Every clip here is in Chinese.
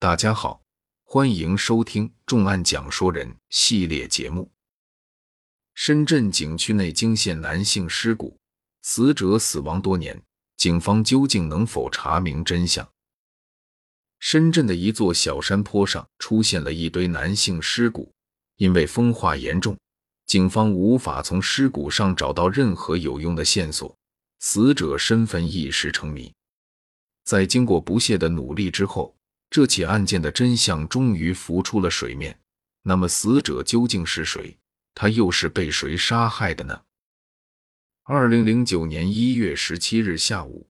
大家好，欢迎收听《重案讲说人》系列节目。深圳景区内惊现男性尸骨，死者死亡多年，警方究竟能否查明真相？深圳的一座小山坡上出现了一堆男性尸骨，因为风化严重，警方无法从尸骨上找到任何有用的线索，死者身份一时成谜。在经过不懈的努力之后，这起案件的真相终于浮出了水面。那么，死者究竟是谁？他又是被谁杀害的呢？二零零九年一月十七日下午，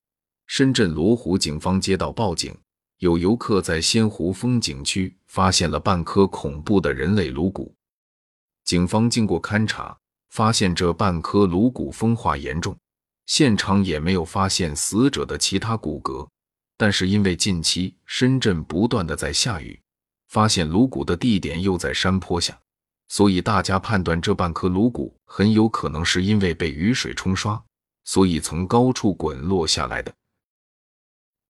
深圳罗湖警方接到报警，有游客在仙湖风景区发现了半颗恐怖的人类颅骨。警方经过勘查，发现这半颗颅骨风化严重，现场也没有发现死者的其他骨骼。但是因为近期深圳不断的在下雨，发现颅骨的地点又在山坡下，所以大家判断这半颗颅骨很有可能是因为被雨水冲刷，所以从高处滚落下来的。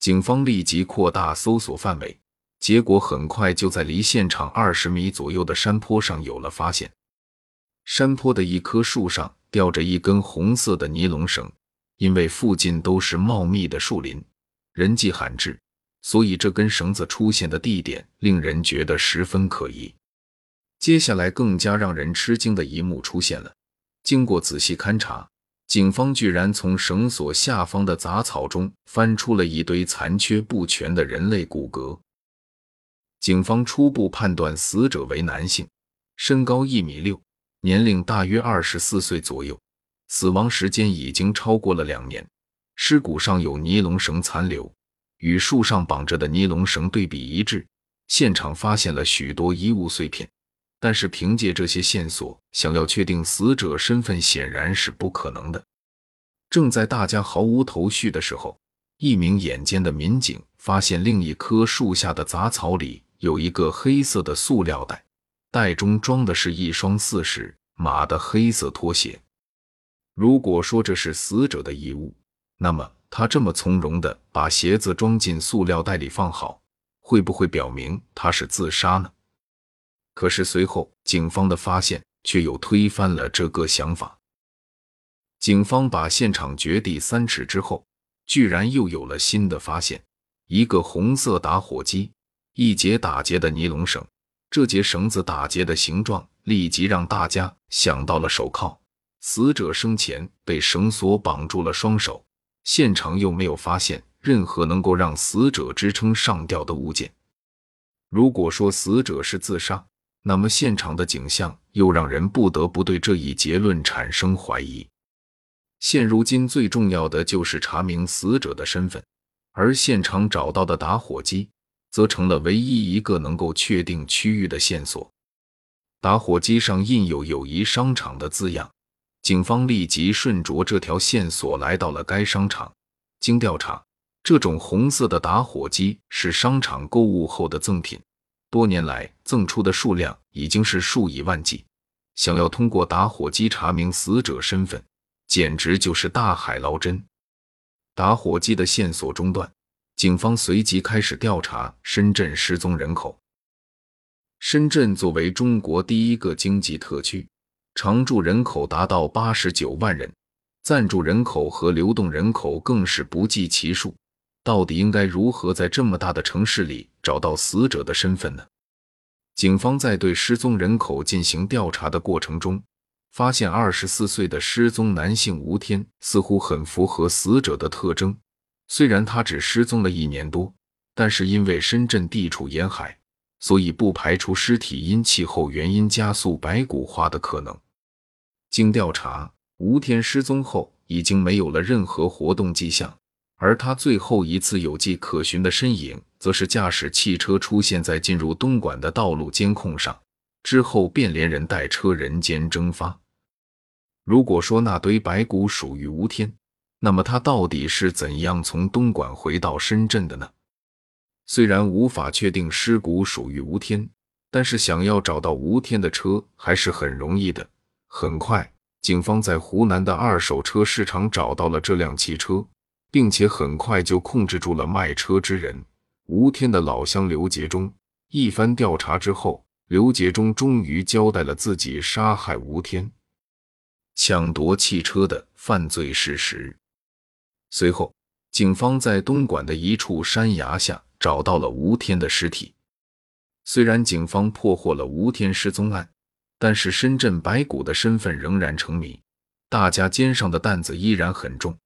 警方立即扩大搜索范围，结果很快就在离现场二十米左右的山坡上有了发现。山坡的一棵树上吊着一根红色的尼龙绳，因为附近都是茂密的树林。人迹罕至，所以这根绳子出现的地点令人觉得十分可疑。接下来更加让人吃惊的一幕出现了。经过仔细勘查，警方居然从绳索下方的杂草中翻出了一堆残缺不全的人类骨骼。警方初步判断死者为男性，身高一米六，年龄大约二十四岁左右，死亡时间已经超过了两年。尸骨上有尼龙绳残留，与树上绑着的尼龙绳对比一致。现场发现了许多衣物碎片，但是凭借这些线索，想要确定死者身份显然是不可能的。正在大家毫无头绪的时候，一名眼尖的民警发现另一棵树下的杂草里有一个黑色的塑料袋，袋中装的是一双四十码的黑色拖鞋。如果说这是死者的遗物，那么，他这么从容的把鞋子装进塑料袋里放好，会不会表明他是自杀呢？可是随后警方的发现却又推翻了这个想法。警方把现场掘地三尺之后，居然又有了新的发现：一个红色打火机，一节打结的尼龙绳。这节绳子打结的形状立即让大家想到了手铐。死者生前被绳索绑住了双手。现场又没有发现任何能够让死者支撑上吊的物件。如果说死者是自杀，那么现场的景象又让人不得不对这一结论产生怀疑。现如今最重要的就是查明死者的身份，而现场找到的打火机则成了唯一一个能够确定区域的线索。打火机上印有“友谊商场”的字样。警方立即顺着这条线索来到了该商场。经调查，这种红色的打火机是商场购物后的赠品，多年来赠出的数量已经是数以万计。想要通过打火机查明死者身份，简直就是大海捞针。打火机的线索中断，警方随即开始调查深圳失踪人口。深圳作为中国第一个经济特区。常住人口达到八十九万人，暂住人口和流动人口更是不计其数。到底应该如何在这么大的城市里找到死者的身份呢？警方在对失踪人口进行调查的过程中，发现二十四岁的失踪男性吴天似乎很符合死者的特征。虽然他只失踪了一年多，但是因为深圳地处沿海，所以不排除尸体因气候原因加速白骨化的可能。经调查，吴天失踪后已经没有了任何活动迹象，而他最后一次有迹可循的身影，则是驾驶汽车出现在进入东莞的道路监控上，之后便连人带车人间蒸发。如果说那堆白骨属于吴天，那么他到底是怎样从东莞回到深圳的呢？虽然无法确定尸骨属于吴天，但是想要找到吴天的车还是很容易的。很快，警方在湖南的二手车市场找到了这辆汽车，并且很快就控制住了卖车之人。吴天的老乡刘杰忠。一番调查之后，刘杰忠终于交代了自己杀害吴天、抢夺汽车的犯罪事实。随后，警方在东莞的一处山崖下找到了吴天的尸体。虽然警方破获了吴天失踪案，但是深圳白骨的身份仍然成谜，大家肩上的担子依然很重。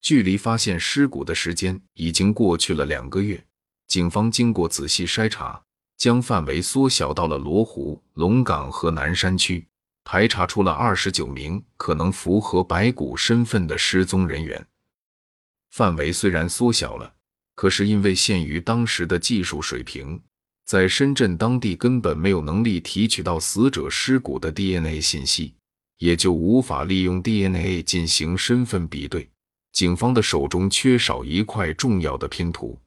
距离发现尸骨的时间已经过去了两个月，警方经过仔细筛查，将范围缩小到了罗湖、龙岗和南山区，排查出了二十九名可能符合白骨身份的失踪人员。范围虽然缩小了，可是因为限于当时的技术水平。在深圳当地根本没有能力提取到死者尸骨的 DNA 信息，也就无法利用 DNA 进行身份比对。警方的手中缺少一块重要的拼图。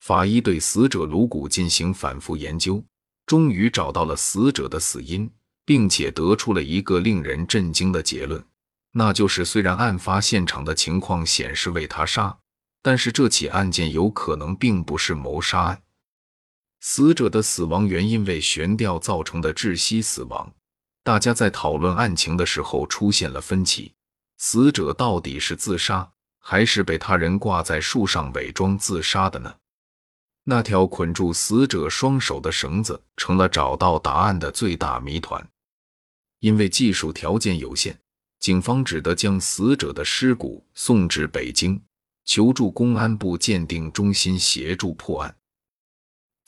法医对死者颅骨进行反复研究，终于找到了死者的死因，并且得出了一个令人震惊的结论，那就是虽然案发现场的情况显示为他杀，但是这起案件有可能并不是谋杀案。死者的死亡原因为悬吊造成的窒息死亡，大家在讨论案情的时候出现了分歧。死者到底是自杀，还是被他人挂在树上伪装自杀的呢？那条捆住死者双手的绳子成了找到答案的最大谜团。因为技术条件有限，警方只得将死者的尸骨送至北京，求助公安部鉴定中心协助破案。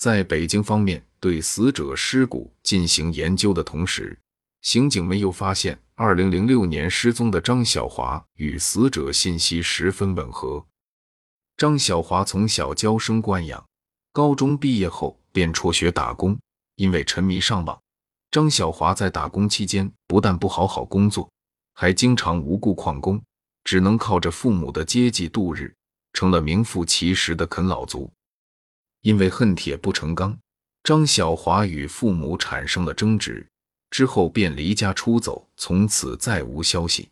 在北京方面对死者尸骨进行研究的同时，刑警们又发现2006年失踪的张小华与死者信息十分吻合。张小华从小娇生惯养，高中毕业后便辍学打工。因为沉迷上网，张小华在打工期间不但不好好工作，还经常无故旷工，只能靠着父母的接济度日，成了名副其实的啃老族。因为恨铁不成钢，张小华与父母产生了争执，之后便离家出走，从此再无消息。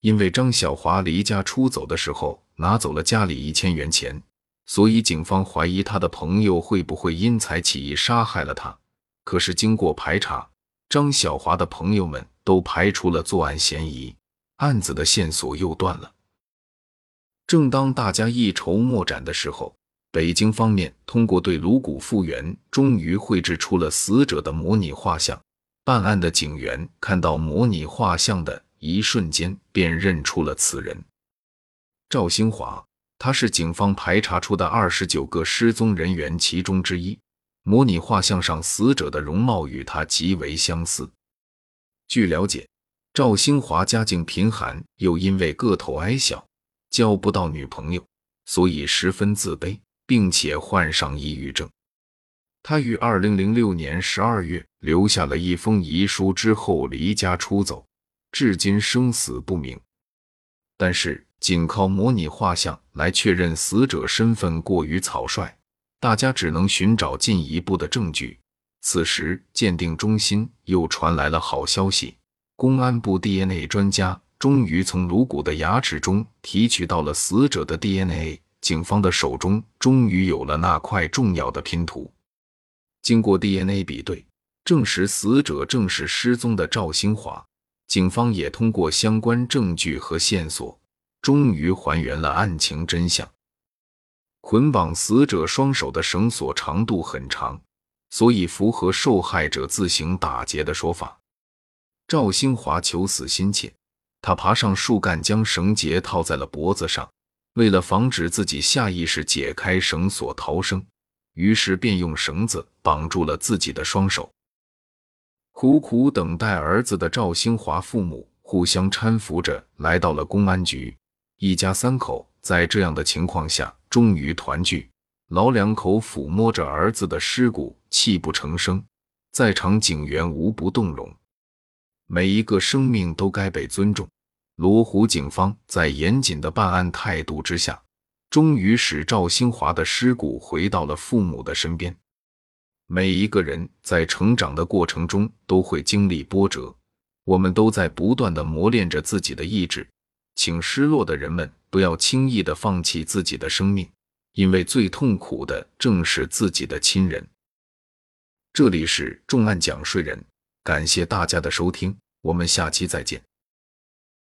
因为张小华离家出走的时候拿走了家里一千元钱，所以警方怀疑他的朋友会不会因财起意杀害了他。可是经过排查，张小华的朋友们都排除了作案嫌疑，案子的线索又断了。正当大家一筹莫展的时候，北京方面通过对颅骨复原，终于绘制出了死者的模拟画像。办案的警员看到模拟画像的一瞬间，便认出了此人——赵兴华。他是警方排查出的二十九个失踪人员其中之一。模拟画像上死者的容貌与他极为相似。据了解，赵兴华家境贫寒，又因为个头矮小，交不到女朋友，所以十分自卑。并且患上抑郁症。他于二零零六年十二月留下了一封遗书之后离家出走，至今生死不明。但是，仅靠模拟画像来确认死者身份过于草率，大家只能寻找进一步的证据。此时，鉴定中心又传来了好消息：公安部 DNA 专家终于从颅骨的牙齿中提取到了死者的 DNA。警方的手中终于有了那块重要的拼图。经过 DNA 比对，证实死者正是失踪的赵兴华。警方也通过相关证据和线索，终于还原了案情真相。捆绑死者双手的绳索长度很长，所以符合受害者自行打结的说法。赵兴华求死心切，他爬上树干，将绳结套在了脖子上。为了防止自己下意识解开绳索逃生，于是便用绳子绑住了自己的双手。苦苦等待儿子的赵兴华父母互相搀扶着来到了公安局，一家三口在这样的情况下终于团聚。老两口抚摸着儿子的尸骨，泣不成声。在场警员无不动容，每一个生命都该被尊重。罗湖警方在严谨的办案态度之下，终于使赵兴华的尸骨回到了父母的身边。每一个人在成长的过程中都会经历波折，我们都在不断的磨练着自己的意志。请失落的人们不要轻易的放弃自己的生命，因为最痛苦的正是自己的亲人。这里是重案讲税人，感谢大家的收听，我们下期再见。